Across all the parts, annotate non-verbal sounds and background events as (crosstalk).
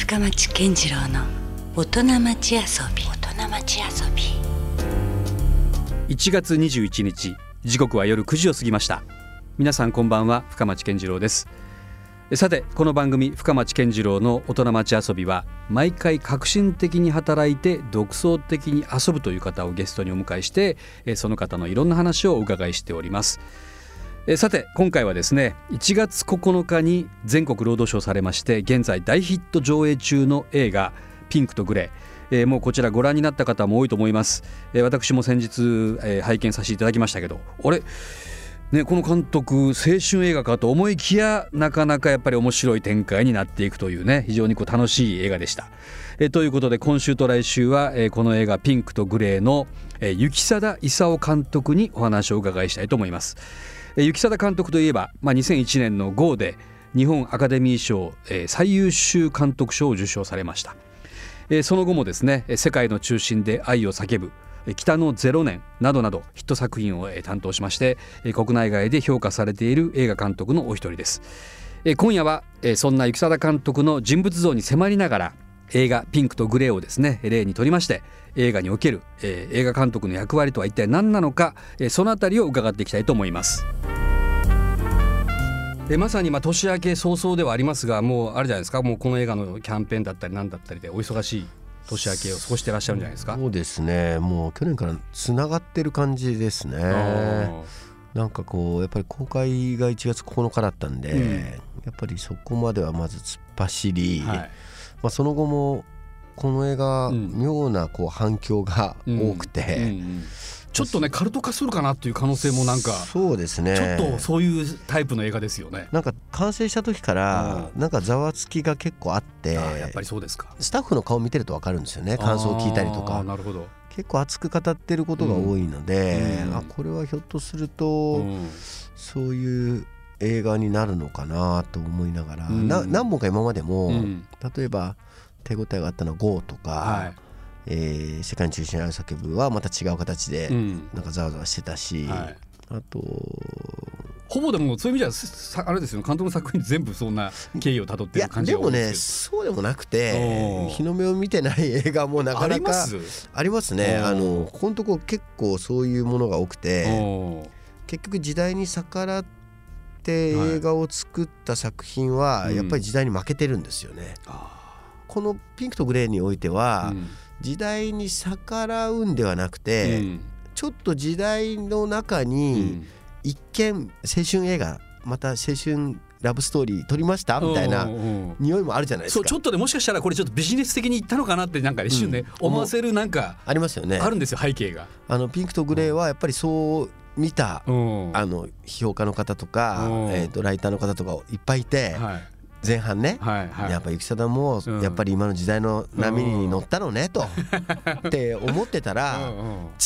深町健次郎の大人町遊び。大人町遊び。1月21日時刻は夜9時を過ぎました。皆さんこんばんは深町健次郎です。さてこの番組深町健次郎の大人町遊びは毎回革新的に働いて独創的に遊ぶという方をゲストにお迎えしてその方のいろんな話をお伺いしておりますさて今回はですね1月9日に全国ロードショーされまして現在大ヒット上映中の映画ピンクとグレー、えー、もうこちらご覧になった方も多いと思います、えー、私も先日、えー、拝見させていただきましたけどあれ？ね、この監督青春映画かと思いきやなかなかやっぱり面白い展開になっていくというね非常にこう楽しい映画でした。えということで今週と来週は、えこの映画「ピンクとグレーの」え雪貞勲監督にお話をお伺いしたいと思います。雪貞監督といえば、まあ、2001年の GO で日本アカデミー賞、え最優秀監督賞を受賞されました。えその後もですね「世界の中心で愛を叫ぶ」北の0年などなどヒット作品を担当しまして国内外で評価されている映画監督のお一人です今夜はそんな雪貞監督の人物像に迫りながら映画「ピンクとグレー」をですね例にとりまして映画における映画監督の役割とは一体何なのかそのあたりを伺っていきたいと思います。まさにまあ年明け早々ではありますがもうあれじゃないですかもうこの映画のキャンペーンだったり何だったりでお忙しい年明けを過ごしてらっしゃるんじゃないですか。そうですね。もう去年からつながってる感じですね。なんかこうやっぱり公開が1月9日だったんで、うん、やっぱりそこまではまず突っ走り、はい、まあ、その後もこの映画、妙なこう反響が多くて、うんうん。うんちょっとねカルト化するかなっていう可能性もなんかそうですね。ちょっとそういうタイプの映画ですよね。なんか完成した時からなんかざわつきが結構あってやっぱりそうですか。スタッフの顔見てると分かるんですよね感想を聞いたりとか。なるほど。結構熱く語ってることが多いので、うん、あこれはひょっとすると、うん、そういう映画になるのかなと思いながら、うん、な何本か今までも、例えば手応えがあったのは「GO」とか、はい。えー、世界に中心にある叫ぶはまた違う形でなんかざわざわしてたし、うんはい、あとほぼでもそういう意味じゃあれですよ監督の作品全部そんな経緯をたどってる感じがでもねそうでもなくて日の目を見てない映画もなかなかあります？ね。あのここのとこ結構そういうものが多くて結局時代に逆らって映画を作った作品はやっぱり時代に負けてるんですよね。うん、この「ピンクとグレー」においては、うん。時代に逆らうんではなくて、うん、ちょっと時代の中に一見青春映画また青春ラブストーリー撮りました？みたいな匂いもあるじゃないですか。そうちょっとでもしかしたらこれちょっとビジネス的に言ったのかなってなんか一瞬ね、うん、思わせるなんかありますよね。あるんですよ背景が。あのピンクとグレーはやっぱりそう見た、うん、あの批評家の方とか、えーと、ライターの方とかいっぱいいて、はい前半ね、はいはい、やっぱ雪貞もやっぱり今の時代の波に乗ったのねと、(laughs) って思ってたら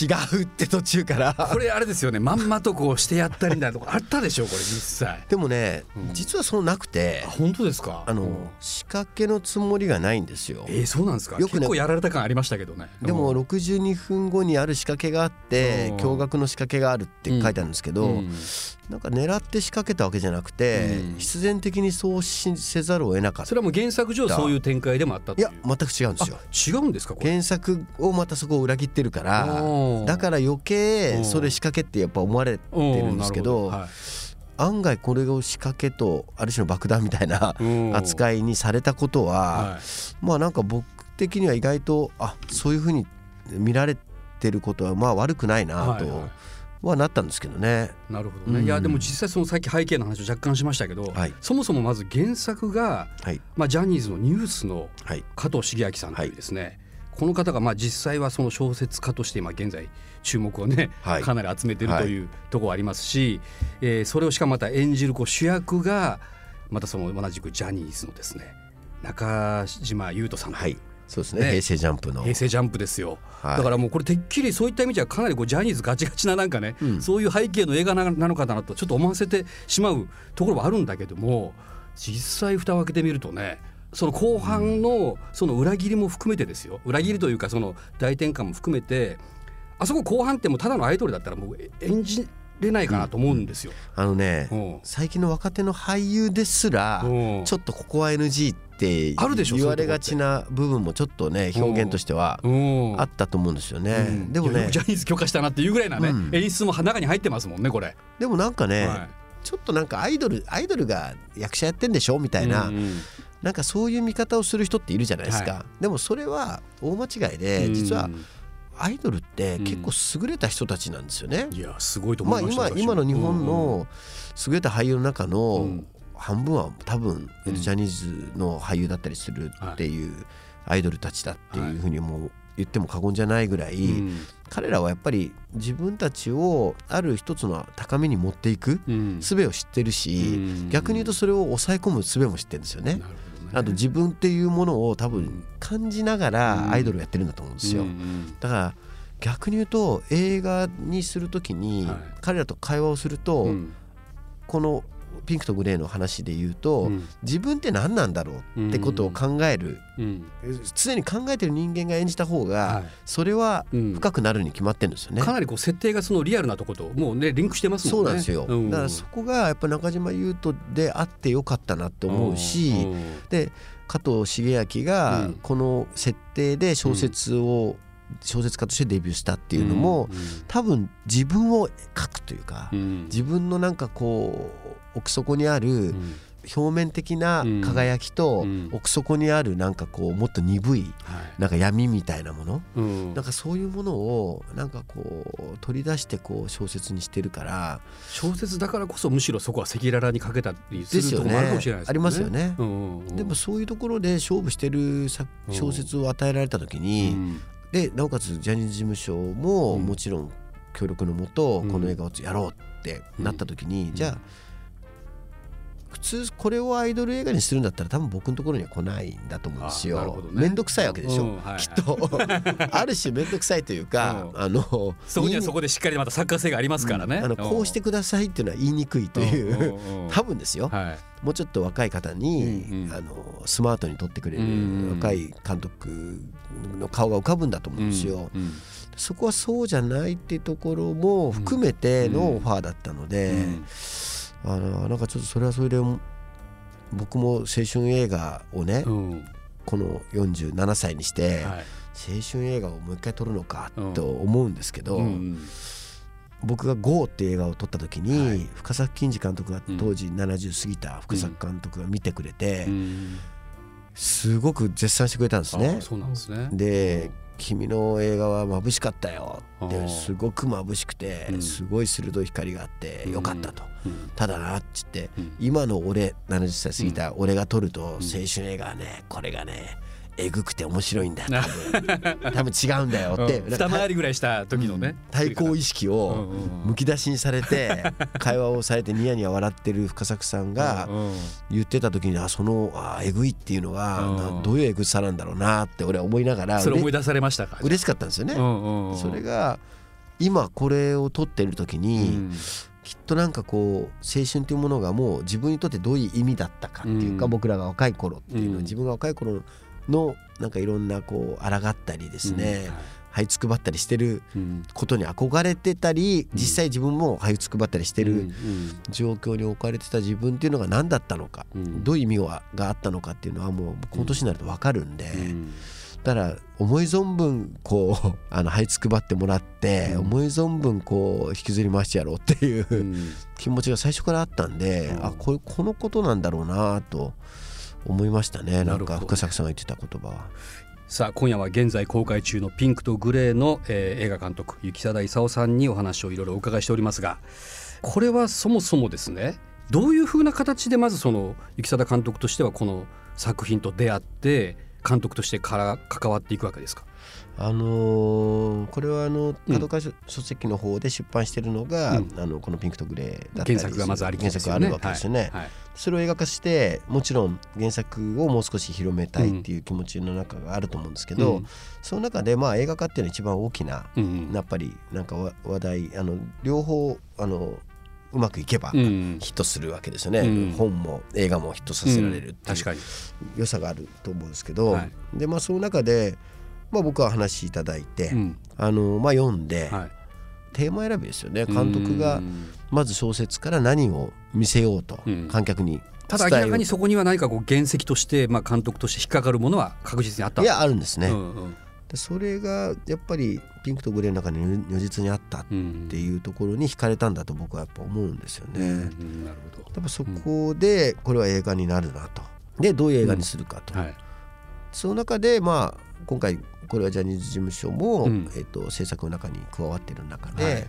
違うって途中から。これあれですよね。まんまとこうしてやったりだとか。(laughs) あったでしょこれ実際。でもね、実はそうなくて本当ですか？あの、仕掛けのつもりがないんですよ。えー、そうなんですか？よく、ね、結構やられた感ありましたけどね。でも62分後にある仕掛けがあって驚愕の仕掛けがあるって書いてあるんですけど、なんか狙って仕掛けたわけじゃなくて、必然的にそうしせざるを得なかった。それはもう原作上そういう展開でもあったいや全く違うんですよ。違うんですか原作をまたそこを裏切ってるからだから余計それ仕掛けってやっぱ思われてるんですけど、はい、案外これを仕掛けとある種の爆弾みたいな扱いにされたことは、はい、まあなんか僕的には意外とあそういうふうに見られてることはまあ悪くないなと。はなったんですけどね。なるほどね。うん、いやでも実際そのさっき背景の話を若干しましたけど、はい、そもそもまず原作が、はい、まあジャニーズのニュースの加藤茂明さんというですね、はい、この方がまあ実際はその小説家として今現在注目をね、かなり集めてるとい。うところありますし、えー、それをしかもまた演じるこう主役がまたその同じくジャニーズのですね中島裕斗さんという。そうですね、ね、平成ジャンプの。平成ジャンプですよ、はい、だからもうこれてっきりそういった意味じゃかなりこうジャニーズガチガチななんかね、うん、そういう背景の映画なのかなとちょっと思わせてしまうところはあるんだけども実際蓋を開けてみるとねその後半のその裏切りも含めてですよ。裏切りというかその大転換も含めてあそこ後半ってもうただのアイドルだったらもう演じれないかなと思うんですよ。うん、あのね、最近の若手の俳優ですら、ちょっとここは NG っって言われがちな部分もちょっとね表現としてはあったと思うんですよね、うん、でもねジャニーズ許可したなっていうぐらいなね、うん、演出も中に入ってますもんねこれ。でもなんかね、はい、ちょっとなんかアイドルアイドルが役者やってんでしょ？みたいな、うんうん、なんかそういう見方をする人っているじゃないですか、はい、でもそれは大間違いで実は、アイドルって結構優れた人たちなんですよね。いやすごいと思います、まあ、今今の日本の優れた俳優の中の半分は多分ジャニーズの俳優だったりするっていうアイドルたちだっていうふうにも言っても過言じゃないぐらい、彼らはやっぱり自分たちをある一つの高みに持っていく術を知ってるし、逆に言うとそれを抑え込む術も知ってるんですよね。あと自分っていうものを多分感じながらアイドルをやってるんだと思うんですよ。だから逆に言うと映画にする時に彼らと会話をすると、このピンクとグレーの話で言うと、うん、自分って何なんだろうってことを考える、うん、常に考えてる人間が演じた方が、それは深くなるに決まってるんですよね、かなりこう設定がそのリアルなとこともうねリンクしてますね。そうなんですよ、だからそこがやっぱ中島裕翔であってよかったなって思うし、で加藤茂明がこの設定で小説を、小説家としてデビューしたっていうのも、多分自分を書くというか、自分のなんかこう奥底にある表面的な輝きと奥底にあるなんかこうもっと鈍いなんか闇みたいなもの、なんかそういうものをなんかこう取り出してこう小説にしてるから。小説だからこそむしろそこは赤裸々にかけたりするところもあるかもしれないですね。ありますよね。でもそういうところで勝負してる小説を与えられた時に、でなおかつジャニーズ事務所ももちろん協力のもとこの映画をやろうってなった時に、じゃあ普通これをアイドル映画にするんだったら多分僕のところには来ないんだと思うんですよ。面倒、ね、くさいわけでしょ、うんはい、きっと。(laughs) ある種面倒くさいというか、うん、あのそこにはそこでしっかりまた作家性がありますからね。うん、あのこうしてくださいっていうのは言いにくいという多分ですよ、はい、もうちょっと若い方に、うんうん、あのスマートに撮ってくれる若い監督の顔が浮かぶんだと思うんですよ。うんうん。そこはそうじゃないっていうところも含めてのオファーだったので、あのなんかちょっとそれはそれで僕も青春映画をね、うん、この47歳にして、はい、青春映画をもう一回撮るのかと思うんですけど、うん、僕が「GO」っていう映画を撮った時に、はい、深作欣二監督が当時70過ぎた深作監督が見てくれて、うん、すごく絶賛してくれたんですね。そうなんですね。で君の映画は眩しかったよ。ってすごく眩しくてすごい鋭い光があってよかったと、ただなっつって、今の俺70歳過ぎた俺が撮ると青春映画はねこれがねえぐくて面白いんだ多分。多分違うんだよって、二回りぐらいした時のね、対抗意識をむき出しにされて会話をされてニヤニヤ笑ってる深作さんが言ってた時にあそのあえぐいっていうのがどういうえぐさなんだろうなって俺は思いながらそれ思い出されましたか？嬉しかったんですよね。それが今これを撮ってる時に、きっとなんかこう青春というものがもう自分にとってどういう意味だったかっていうか、僕らが若い頃っていうのは自分が若い頃のなんかいろんなこう抗ったりですね、うんはい、這いつくばったりしてることに憧れてたり、実際自分も這いつくばったりしてる状況に置かれてた自分っていうのが何だったのか、どういう意味があったのかっていうのはもうこの年になると分かるんで。だから思い存分こう (laughs) あの這いつくばってもらって、思い存分こう引きずり回してやろうっていう、気持ちが最初からあったんで、あここのことなんだろうなと思いましたね。なんか深作さんが言ってた言葉は。さあ今夜は現在公開中の「ピンクとグレーの」えー、映画監督雪貞勲さんにお話をいろいろお伺いしておりますがこれはそもそもですねどういうふうな形でまずその雪貞監督としてはこの作品と出会って監督としてから関わっていくわけですか？あのー、これはあの角川書籍の方で出版しているのが、うん、あのこの「ピンクとグレー」だったり原作がまずあり、ね、原作があるわけですよね、はい。はい、それを映画化してもちろん原作をもう少し広めたいっていう気持ちの中があると思うんですけど、うん、その中でまあ映画化っていうのは一番大きな、うん、やっぱりなんか話題あの両方あのうまくいけばヒットするわけですよね、うん、本も映画もヒットさせられるっていう良さがあると思うんですけど、はい、でまあその中でまあ、僕は話いただいて、うん、あのまあ、読んで、はい、テーマ選びですよね。監督がまず小説から何を見せようと観客にただ明らかにそこには何かこう原石として、まあ、監督として引っかかるものは確実にあった。いやあるんですね。うんうん。でそれがやっぱりピンクとグレーの中に如実にあったっていうところに惹かれたんだと僕はやっぱ思うんですよね。うんうん、なるほど。やっぱそこでこれは映画になるなと。でどういう映画にするかと。うん。はい、その中でまあ今回これはジャニーズ事務所も、うん、えーと、制作の中に加わってる中で、はい、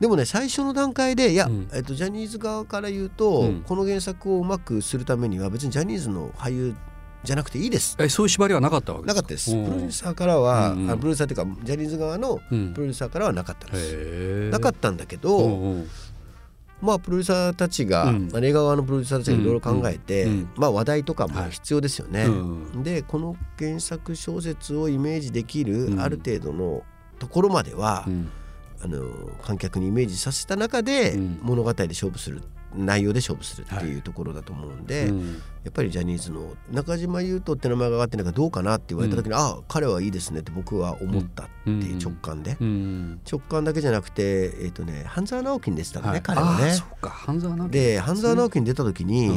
でもね最初の段階でいや、うん、えーと、ジャニーズ側から言うと、うん、この原作をうまくするためには別にジャニーズの俳優じゃなくていいです。えそういう縛りはなかったわけなかったです。プロデューサーからは、うんうん、あプロデューサーというかジャニーズ側のプロデューサーからはなかったんです、なかったんだけど、まあプロデューサーたちが、うん、映画側のプロデューサーたちがいろいろ考えて、うん。うん、まあ話題とかも必要ですよね。はい、でこの原作小説をイメージできるある程度のところまでは、あの観客にイメージさせた中で物語で勝負する内容で勝負するっていうところだと思うんで、はい。うん、やっぱりジャニーズの中島裕翔って名前が上がってないかどうかなって言われた時に、うん、ああ彼はいいですねって僕は思ったっていう直感で、うん、直感だけじゃなくて、えーとね、半沢直樹に出てたのね、はい、彼はね。半沢直樹。で半沢直樹に出た時に、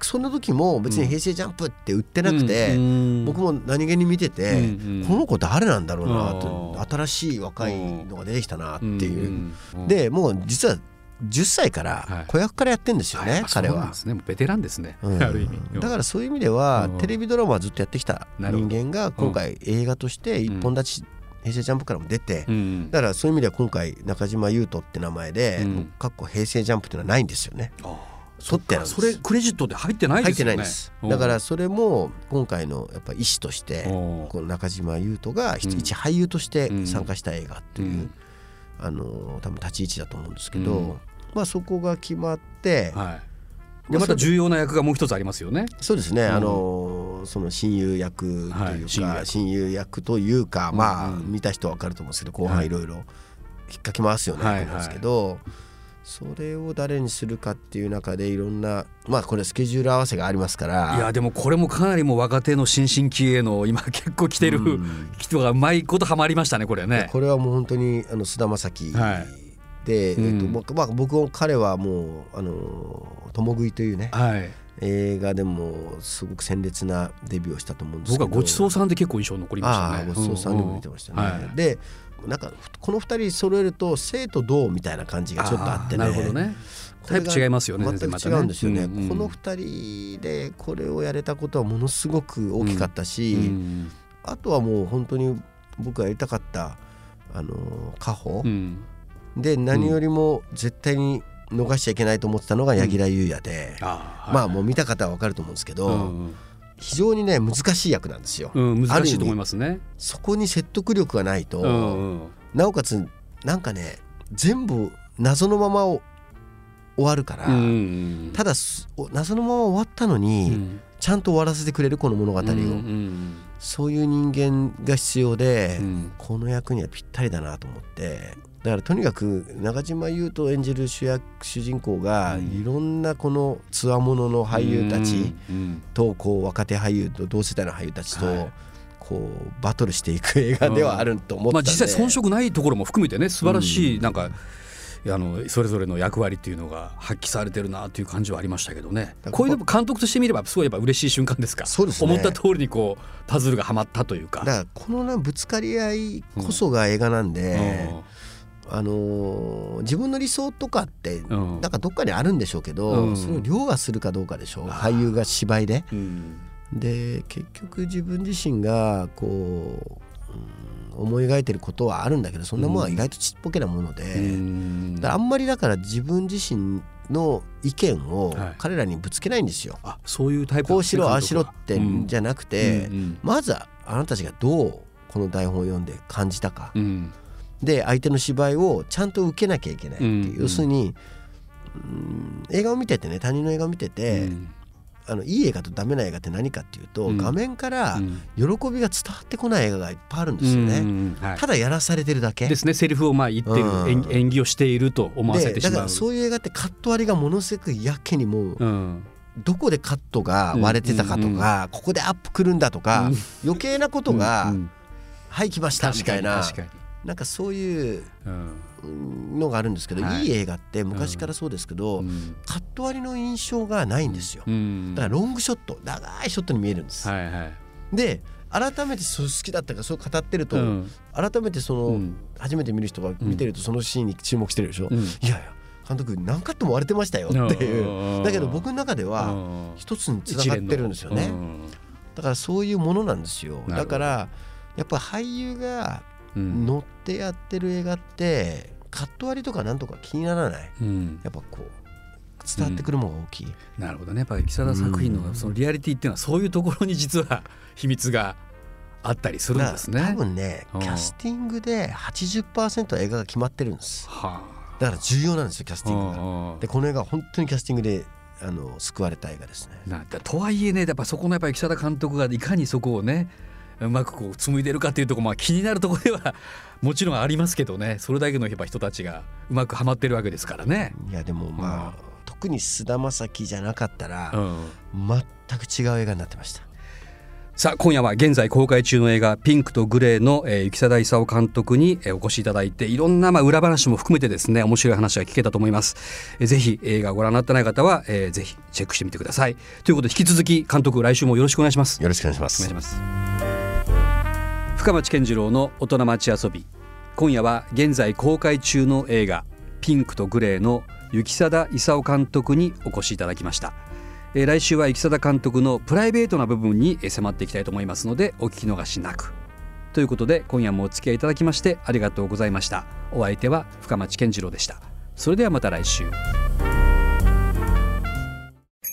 そんな時も別に「平成ジャンプ」って売ってなくて、うん、僕も何気に見てて、うん。この子誰なんだろうなと新しい若いのが出てきたなっていう。でもう実は10歳から子役からやってんですよね、はい、彼は。ね、ベテランですね、うん、(laughs) ある意味。だからそういう意味ではテレビドラマはずっとやってきた人間が今回映画として一本立ち、平成ジャンプからも出て、うん、だからそういう意味では今回中島裕翔って名前で、うん、かっこ平成ジャンプっていうのはないんですよね。取ってそれクレジットで入ってないですよね。入ってないです。だからそれも今回のやっぱ意思としてこの中島裕翔が一俳優として参加した映画っていう、あの多分立ち位置だと思うんですけど、まあ、そこが決まって、はい、でまた重要な役がもう一つありますよね。そうですね、うん、あのその親友役というか、はい、親友役。というか、まあ、うん、見た人は分かると思うんですけど後半いろいろ引っかき回すよね、はい、と思うんですけど。はいそれを誰にするかっていう中でいろんなまあこれスケジュール合わせがありますからいやでもこれもかなりもう若手の新進気鋭の今結構来てる (laughs) 人がうまいことはまりましたねこれね。これはもう本当にあの菅田将暉、うん、えっとまあ、僕も彼はもうあの共食いというね、はい、映画でもすごく鮮烈なデビューをしたと思うんですけど。僕はごちそうさんで結構印象残りましたね。ごちそうさんでも見てましたね。うんうん。はい、でなんかこの2人揃えると生と同みたいな感じがちょっとあってね。なるほどね。タイプ違いますよね全く違うんですよね、うんうん、この2人でこれをやれたことはものすごく大きかったし、うんうん、あとはもう本当に僕がやりたかったあの家宝、うんで何よりも絶対に逃しちゃいけないと思ってたのが柳楽優弥で、うん、あまあもう見た方は分かると思うんですけど、うん非常にね難しい役なんですよ。うん、難しいと思いますね。そこに説得力がないと、うんなおかつなんかね全部謎のまま終わるから、うんただ謎のまま終わったのに、うん、ちゃんと終わらせてくれるこの物語を、うんうん、そういう人間が必要で、この役にはぴったりだなと思って。だからとにかく中島裕翔演じる主役主人公がいろんなこのつわものの俳優たちとこう若手俳優と同世代の俳優たちとこうバトルしていく映画ではあると思ったんで、まあ、実際遜色ないところも含めてね素晴らしいなんか、あのそれぞれの役割っていうのが発揮されてるなっていう感じはありましたけどね。こういう監督として見ればすごいやっぱ嬉しい瞬間ですか？そうです、ね、思った通りにこうパズルがはまったというか。だからこのなぶつかり合いこそが映画なんで、うん。あのー、自分の理想とかって、うん、なんかどっかにあるんでしょうけど、うん、それを凌駕するかどうかでしょう。俳優が芝居で。うん、で結局自分自身がこう、思い描いてることはあるんだけどそんなものは意外とちっぽけなもので、あんまりだから自分自身の意見を彼らにぶつけないんですよ。はい、あそういうタイプこうしろああしろってじゃなくて、まずはあなたたちがどうこの台本を読んで感じたか。うん。で相手の芝居をちゃんと受けなきゃいけないっていう、うん、要するに、うん、映画を見ててね他人の映画を見てて、うん、あのいい映画とダメな映画って何かっていうと、画面から喜びが伝わってこない映画がいっぱいあるんですよね、はい、ただやらされてるだけ。ですねセリフをまあ言ってる、演技をしていると思わせてしまう。だからそういう映画ってカット割りがものすごくやけにもう、どこでカットが割れてたかとか、ここでアップくるんだとか、余計なことが、はい来ましたみたいななんかそういうのがあるんですけど、はい、いい映画って昔からそうですけど、うん、カット割りの印象がないんですよ、うん、だからロングショット長いショットに見えるんです、はいはい、で改めてそう好きだったかそう語ってると、うん、改めてその、初めて見る人が見てるとそのシーンに注目してるでしょ、いやいや監督何カットも割れてましたよっていう。だけど僕の中では一つにつながってるんですよね。だからそういうものなんですよ。だからやっぱ俳優が乗ってやってる映画ってカット割りとかなんとか気にならない、うん、やっぱこう伝わってくるものが大きい、うん、なるほどね。やっぱり木更作品のそのリアリティっていうのはそういうところに実は (laughs) 秘密があったりするんですね。多分ねキャスティングで80%映画が決まってるんです、はあ、だから重要なんですよキャスティングが。でこの映画は本当にキャスティングであの救われた映画ですね。なとはいえねやっぱそこのやっぱり木更監督がいかにそこをねうまくこう紡いでるかっていうところ、まあ、気になるところではもちろんありますけどね。それだけの人たちがうまくはまってるわけですからね。いやでもまあ、うん、特に菅田将暉じゃなかったら、うん、全く違う映画になってました。さあ今夜は現在公開中の映画「ピンクとグレー」の、えー、雪貞勲監督に、えー、お越しいただいていろんな、まあ、裏話も含めてですね面白い話が聞けたと思います、えー、ぜひ映画をご覧になってない方は、えー、ぜひチェックしてみてください。ということで引き続き監督来週もよろしくお願いします。よろしくお願いします。お願いします深町健次郎の大人町遊び。今夜は現在公開中の映画ピンクとグレーの雪貞勲監督にお越しいただきました。え来週は雪貞監督のプライベートな部分に迫っていきたいと思いますのでお聞き逃しなく。ということで今夜もお付き合いいただきましてありがとうございました。お相手は深町健次郎でした。それではまた来週。